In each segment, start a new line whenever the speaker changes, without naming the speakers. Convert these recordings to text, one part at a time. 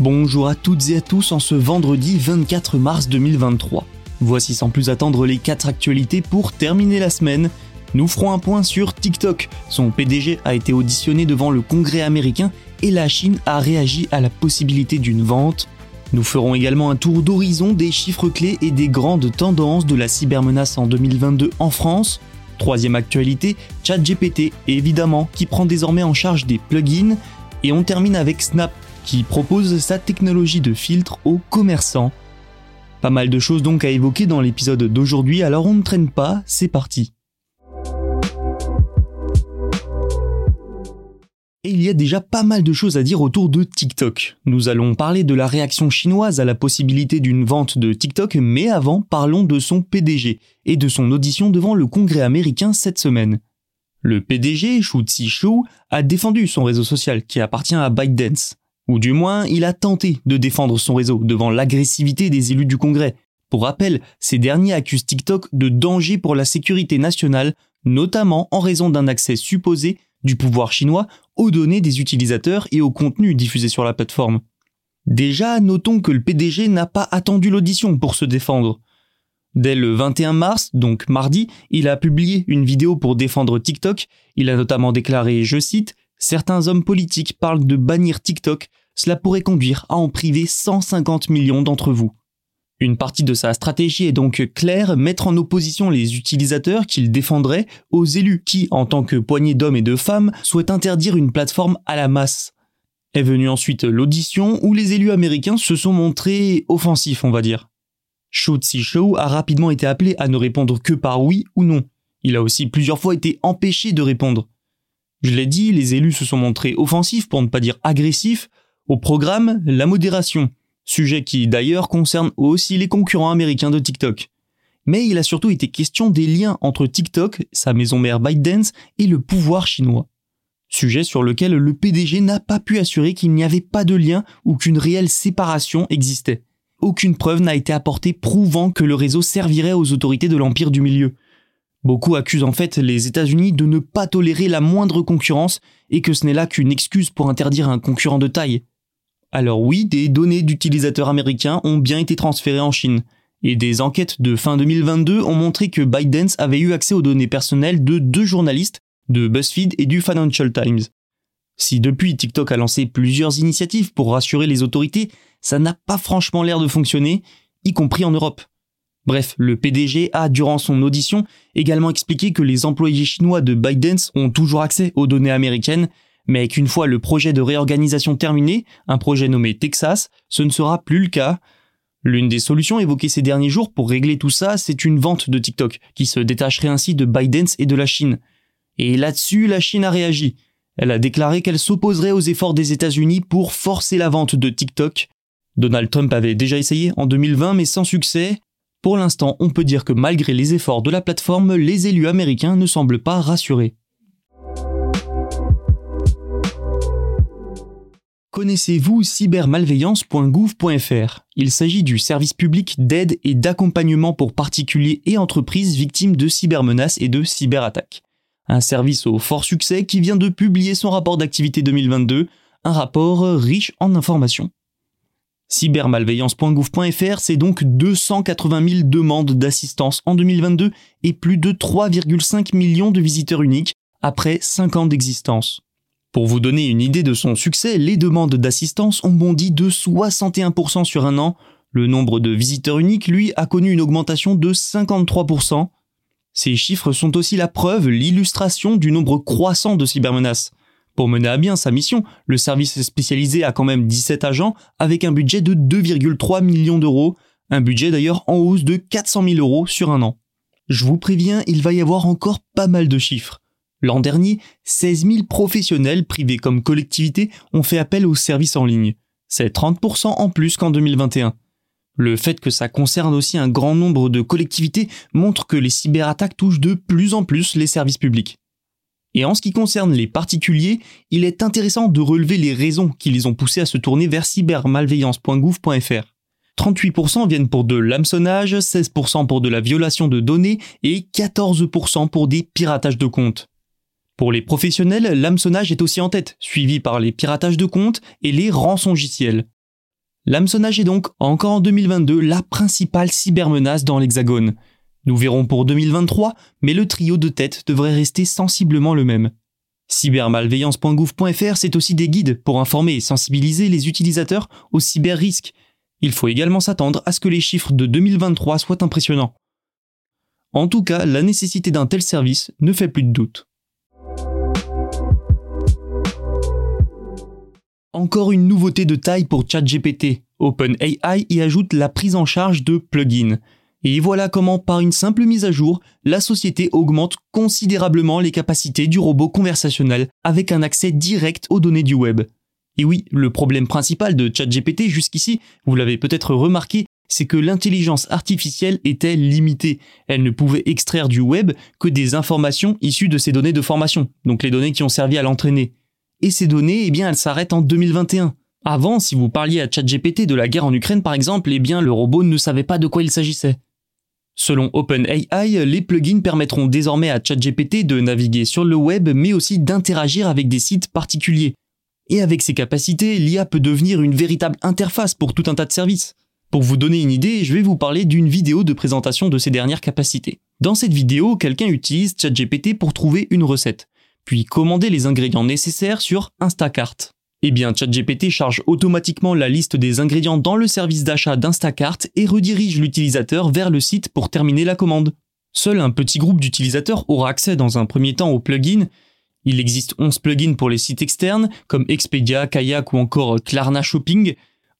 Bonjour à toutes et à tous en ce vendredi 24 mars 2023. Voici sans plus attendre les 4 actualités pour terminer la semaine. Nous ferons un point sur TikTok. Son PDG a été auditionné devant le Congrès américain et la Chine a réagi à la possibilité d'une vente. Nous ferons également un tour d'horizon des chiffres clés et des grandes tendances de la cybermenace en 2022 en France. Troisième actualité, ChatGPT évidemment qui prend désormais en charge des plugins. Et on termine avec Snap qui propose sa technologie de filtre aux commerçants. Pas mal de choses donc à évoquer dans l'épisode d'aujourd'hui, alors on ne traîne pas, c'est parti. Et il y a déjà pas mal de choses à dire autour de TikTok. Nous allons parler de la réaction chinoise à la possibilité d'une vente de TikTok, mais avant parlons de son PDG et de son audition devant le Congrès américain cette semaine. Le PDG, Shu Tsi-Shu, a défendu son réseau social qui appartient à ByteDance. Ou du moins, il a tenté de défendre son réseau devant l'agressivité des élus du Congrès. Pour rappel, ces derniers accusent TikTok de danger pour la sécurité nationale, notamment en raison d'un accès supposé du pouvoir chinois aux données des utilisateurs et aux contenus diffusés sur la plateforme. Déjà, notons que le PDG n'a pas attendu l'audition pour se défendre. Dès le 21 mars, donc mardi, il a publié une vidéo pour défendre TikTok. Il a notamment déclaré, je cite, Certains hommes politiques parlent de bannir TikTok, cela pourrait conduire à en priver 150 millions d'entre vous. Une partie de sa stratégie est donc claire, mettre en opposition les utilisateurs qu'il défendrait aux élus qui, en tant que poignée d'hommes et de femmes, souhaitent interdire une plateforme à la masse. Est venue ensuite l'audition où les élus américains se sont montrés offensifs, on va dire. Shu Show a rapidement été appelé à ne répondre que par oui ou non. Il a aussi plusieurs fois été empêché de répondre. Je l'ai dit, les élus se sont montrés offensifs, pour ne pas dire agressifs, au programme la modération, sujet qui d'ailleurs concerne aussi les concurrents américains de TikTok. Mais il a surtout été question des liens entre TikTok, sa maison mère ByteDance, et le pouvoir chinois. Sujet sur lequel le PDG n'a pas pu assurer qu'il n'y avait pas de lien ou qu'une réelle séparation existait. Aucune preuve n'a été apportée prouvant que le réseau servirait aux autorités de l'Empire du Milieu. Beaucoup accusent en fait les États-Unis de ne pas tolérer la moindre concurrence et que ce n'est là qu'une excuse pour interdire un concurrent de taille. Alors oui, des données d'utilisateurs américains ont bien été transférées en Chine, et des enquêtes de fin 2022 ont montré que ByteDance avait eu accès aux données personnelles de deux journalistes, de BuzzFeed et du Financial Times. Si depuis TikTok a lancé plusieurs initiatives pour rassurer les autorités, ça n'a pas franchement l'air de fonctionner, y compris en Europe. Bref, le PDG a, durant son audition, également expliqué que les employés chinois de ByteDance ont toujours accès aux données américaines, mais qu'une fois le projet de réorganisation terminé, un projet nommé Texas, ce ne sera plus le cas. L'une des solutions évoquées ces derniers jours pour régler tout ça, c'est une vente de TikTok, qui se détacherait ainsi de ByteDance et de la Chine. Et là-dessus, la Chine a réagi. Elle a déclaré qu'elle s'opposerait aux efforts des États-Unis pour forcer la vente de TikTok. Donald Trump avait déjà essayé en 2020 mais sans succès, pour l'instant, on peut dire que malgré les efforts de la plateforme, les élus américains ne semblent pas rassurés. Connaissez-vous cybermalveillance.gouv.fr Il s'agit du service public d'aide et d'accompagnement pour particuliers et entreprises victimes de cybermenaces et de cyberattaques. Un service au fort succès qui vient de publier son rapport d'activité 2022, un rapport riche en informations. Cybermalveillance.gouv.fr, c'est donc 280 000 demandes d'assistance en 2022 et plus de 3,5 millions de visiteurs uniques après 5 ans d'existence. Pour vous donner une idée de son succès, les demandes d'assistance ont bondi de 61% sur un an. Le nombre de visiteurs uniques, lui, a connu une augmentation de 53%. Ces chiffres sont aussi la preuve, l'illustration du nombre croissant de cybermenaces. Pour mener à bien sa mission, le service spécialisé a quand même 17 agents avec un budget de 2,3 millions d'euros, un budget d'ailleurs en hausse de 400 000 euros sur un an. Je vous préviens, il va y avoir encore pas mal de chiffres. L'an dernier, 16 000 professionnels, privés comme collectivités, ont fait appel aux services en ligne. C'est 30% en plus qu'en 2021. Le fait que ça concerne aussi un grand nombre de collectivités montre que les cyberattaques touchent de plus en plus les services publics. Et en ce qui concerne les particuliers, il est intéressant de relever les raisons qui les ont poussés à se tourner vers cybermalveillance.gouv.fr. 38% viennent pour de l'hameçonnage, 16% pour de la violation de données et 14% pour des piratages de comptes. Pour les professionnels, l'hameçonnage est aussi en tête, suivi par les piratages de comptes et les rançongiciels. L'hameçonnage est donc, encore en 2022, la principale cybermenace dans l'Hexagone. Nous verrons pour 2023, mais le trio de tête devrait rester sensiblement le même. Cybermalveillance.gouv.fr, c'est aussi des guides pour informer et sensibiliser les utilisateurs aux cyber-risques. Il faut également s'attendre à ce que les chiffres de 2023 soient impressionnants. En tout cas, la nécessité d'un tel service ne fait plus de doute. Encore une nouveauté de taille pour ChatGPT. OpenAI y ajoute la prise en charge de plugins. Et voilà comment, par une simple mise à jour, la société augmente considérablement les capacités du robot conversationnel avec un accès direct aux données du web. Et oui, le problème principal de ChatGPT jusqu'ici, vous l'avez peut-être remarqué, c'est que l'intelligence artificielle était limitée. Elle ne pouvait extraire du web que des informations issues de ses données de formation, donc les données qui ont servi à l'entraîner et ces données, eh bien, elles s'arrêtent en 2021. Avant, si vous parliez à ChatGPT de la guerre en Ukraine par exemple, eh bien, le robot ne savait pas de quoi il s'agissait. Selon OpenAI, les plugins permettront désormais à ChatGPT de naviguer sur le web mais aussi d'interagir avec des sites particuliers. Et avec ces capacités, l'IA peut devenir une véritable interface pour tout un tas de services. Pour vous donner une idée, je vais vous parler d'une vidéo de présentation de ces dernières capacités. Dans cette vidéo, quelqu'un utilise ChatGPT pour trouver une recette puis commander les ingrédients nécessaires sur Instacart. Eh bien, ChatGPT charge automatiquement la liste des ingrédients dans le service d'achat d'Instacart et redirige l'utilisateur vers le site pour terminer la commande. Seul un petit groupe d'utilisateurs aura accès dans un premier temps au plugin. Il existe 11 plugins pour les sites externes, comme Expedia, Kayak ou encore Klarna Shopping.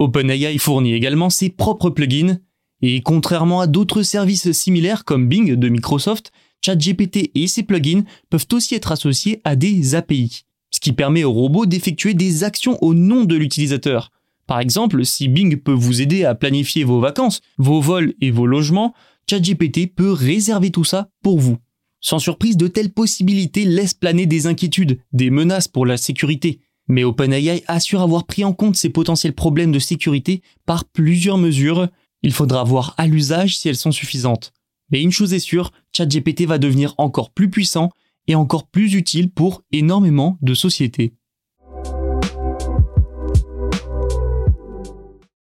OpenAI fournit également ses propres plugins. Et contrairement à d'autres services similaires comme Bing de Microsoft, ChatGPT et ses plugins peuvent aussi être associés à des API, qui permet au robot d'effectuer des actions au nom de l'utilisateur. Par exemple, si Bing peut vous aider à planifier vos vacances, vos vols et vos logements, ChatGPT peut réserver tout ça pour vous. Sans surprise, de telles possibilités laissent planer des inquiétudes, des menaces pour la sécurité. Mais OpenAI assure avoir pris en compte ces potentiels problèmes de sécurité par plusieurs mesures. Il faudra voir à l'usage si elles sont suffisantes. Mais une chose est sûre, ChatGPT va devenir encore plus puissant et encore plus utile pour énormément de sociétés.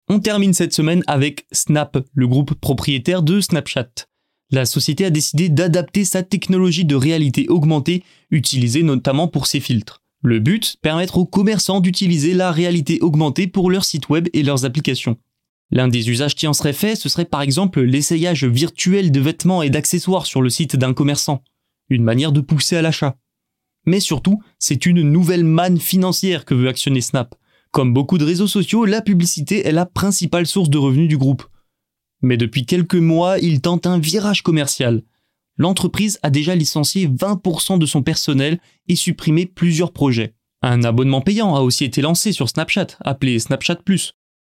On termine cette semaine avec Snap, le groupe propriétaire de Snapchat. La société a décidé d'adapter sa technologie de réalité augmentée, utilisée notamment pour ses filtres. Le but, permettre aux commerçants d'utiliser la réalité augmentée pour leurs sites web et leurs applications. L'un des usages qui en serait fait, ce serait par exemple l'essayage virtuel de vêtements et d'accessoires sur le site d'un commerçant, une manière de pousser à l'achat. Mais surtout, c'est une nouvelle manne financière que veut actionner Snap. Comme beaucoup de réseaux sociaux, la publicité est la principale source de revenus du groupe. Mais depuis quelques mois, il tente un virage commercial. L'entreprise a déjà licencié 20% de son personnel et supprimé plusieurs projets. Un abonnement payant a aussi été lancé sur Snapchat, appelé Snapchat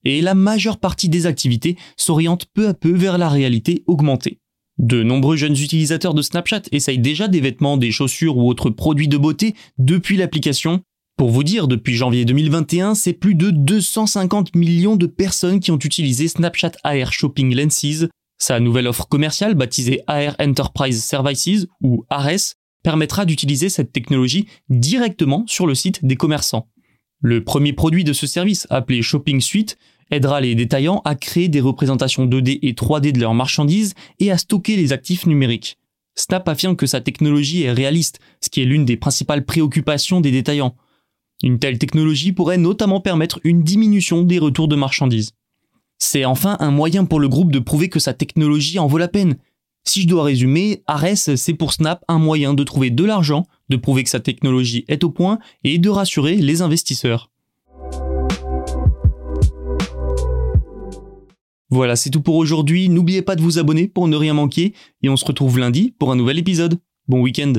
et la majeure partie des activités s'oriente peu à peu vers la réalité augmentée. De nombreux jeunes utilisateurs de Snapchat essayent déjà des vêtements, des chaussures ou autres produits de beauté depuis l'application. Pour vous dire, depuis janvier 2021, c'est plus de 250 millions de personnes qui ont utilisé Snapchat AR Shopping Lenses. Sa nouvelle offre commerciale, baptisée AR Enterprise Services ou ARS, permettra d'utiliser cette technologie directement sur le site des commerçants. Le premier produit de ce service, appelé Shopping Suite, aidera les détaillants à créer des représentations 2D et 3D de leurs marchandises et à stocker les actifs numériques. Snap affirme que sa technologie est réaliste, ce qui est l'une des principales préoccupations des détaillants. Une telle technologie pourrait notamment permettre une diminution des retours de marchandises. C'est enfin un moyen pour le groupe de prouver que sa technologie en vaut la peine. Si je dois résumer, Ares, c'est pour Snap un moyen de trouver de l'argent de prouver que sa technologie est au point et de rassurer les investisseurs. Voilà, c'est tout pour aujourd'hui. N'oubliez pas de vous abonner pour ne rien manquer et on se retrouve lundi pour un nouvel épisode. Bon week-end